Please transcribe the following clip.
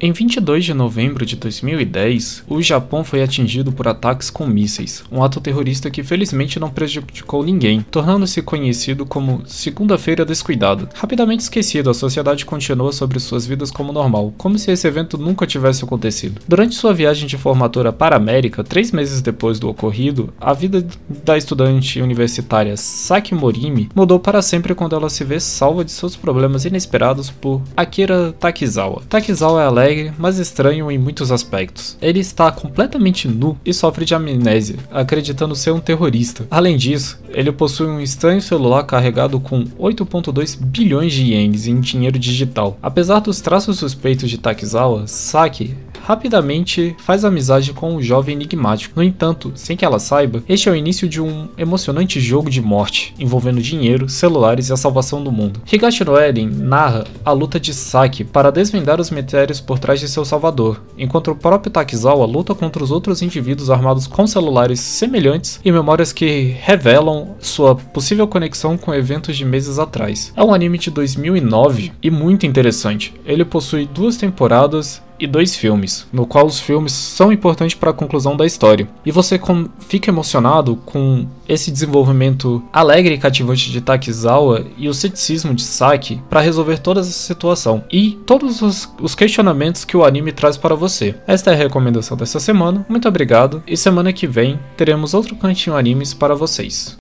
Em 22 de novembro de 2010, o Japão foi atingido por ataques com mísseis, um ato terrorista que felizmente não prejudicou ninguém, tornando-se conhecido como Segunda-feira Descuidada. Rapidamente esquecido, a sociedade continuou sobre suas vidas como normal, como se esse evento nunca tivesse acontecido. Durante sua viagem de formatura para a América, três meses depois do ocorrido, a vida da estudante universitária Saki Morimi mudou para sempre quando ela se vê salva de seus problemas inesperados por Akira Takizawa. Takizawa é alegre, mas estranho em muitos aspectos. Ele está completamente nu e sofre de amnésia, acreditando ser um terrorista. Além disso, ele possui um estranho celular carregado com 8.2 bilhões de ienes em dinheiro digital. Apesar dos traços suspeitos de Takizawa, Saki rapidamente faz amizade com um jovem enigmático. No entanto, sem que ela saiba, este é o início de um emocionante jogo de morte, envolvendo dinheiro, celulares e a salvação do mundo. Higashi no Eren narra a luta de Saki para desvendar os mistérios por trás de seu salvador, enquanto o próprio Takizawa luta contra os outros indivíduos armados com celulares semelhantes e memórias que revelam sua possível conexão com eventos de meses atrás. É um anime de 2009 e muito interessante. Ele possui duas temporadas e dois filmes, no qual os filmes são importantes para a conclusão da história. E você fica emocionado com esse desenvolvimento alegre e cativante de Takizawa e o ceticismo de Saki para resolver toda essa situação e todos os, os questionamentos que o anime traz para você. Esta é a recomendação dessa semana. Muito obrigado e semana que vem teremos outro cantinho animes para vocês.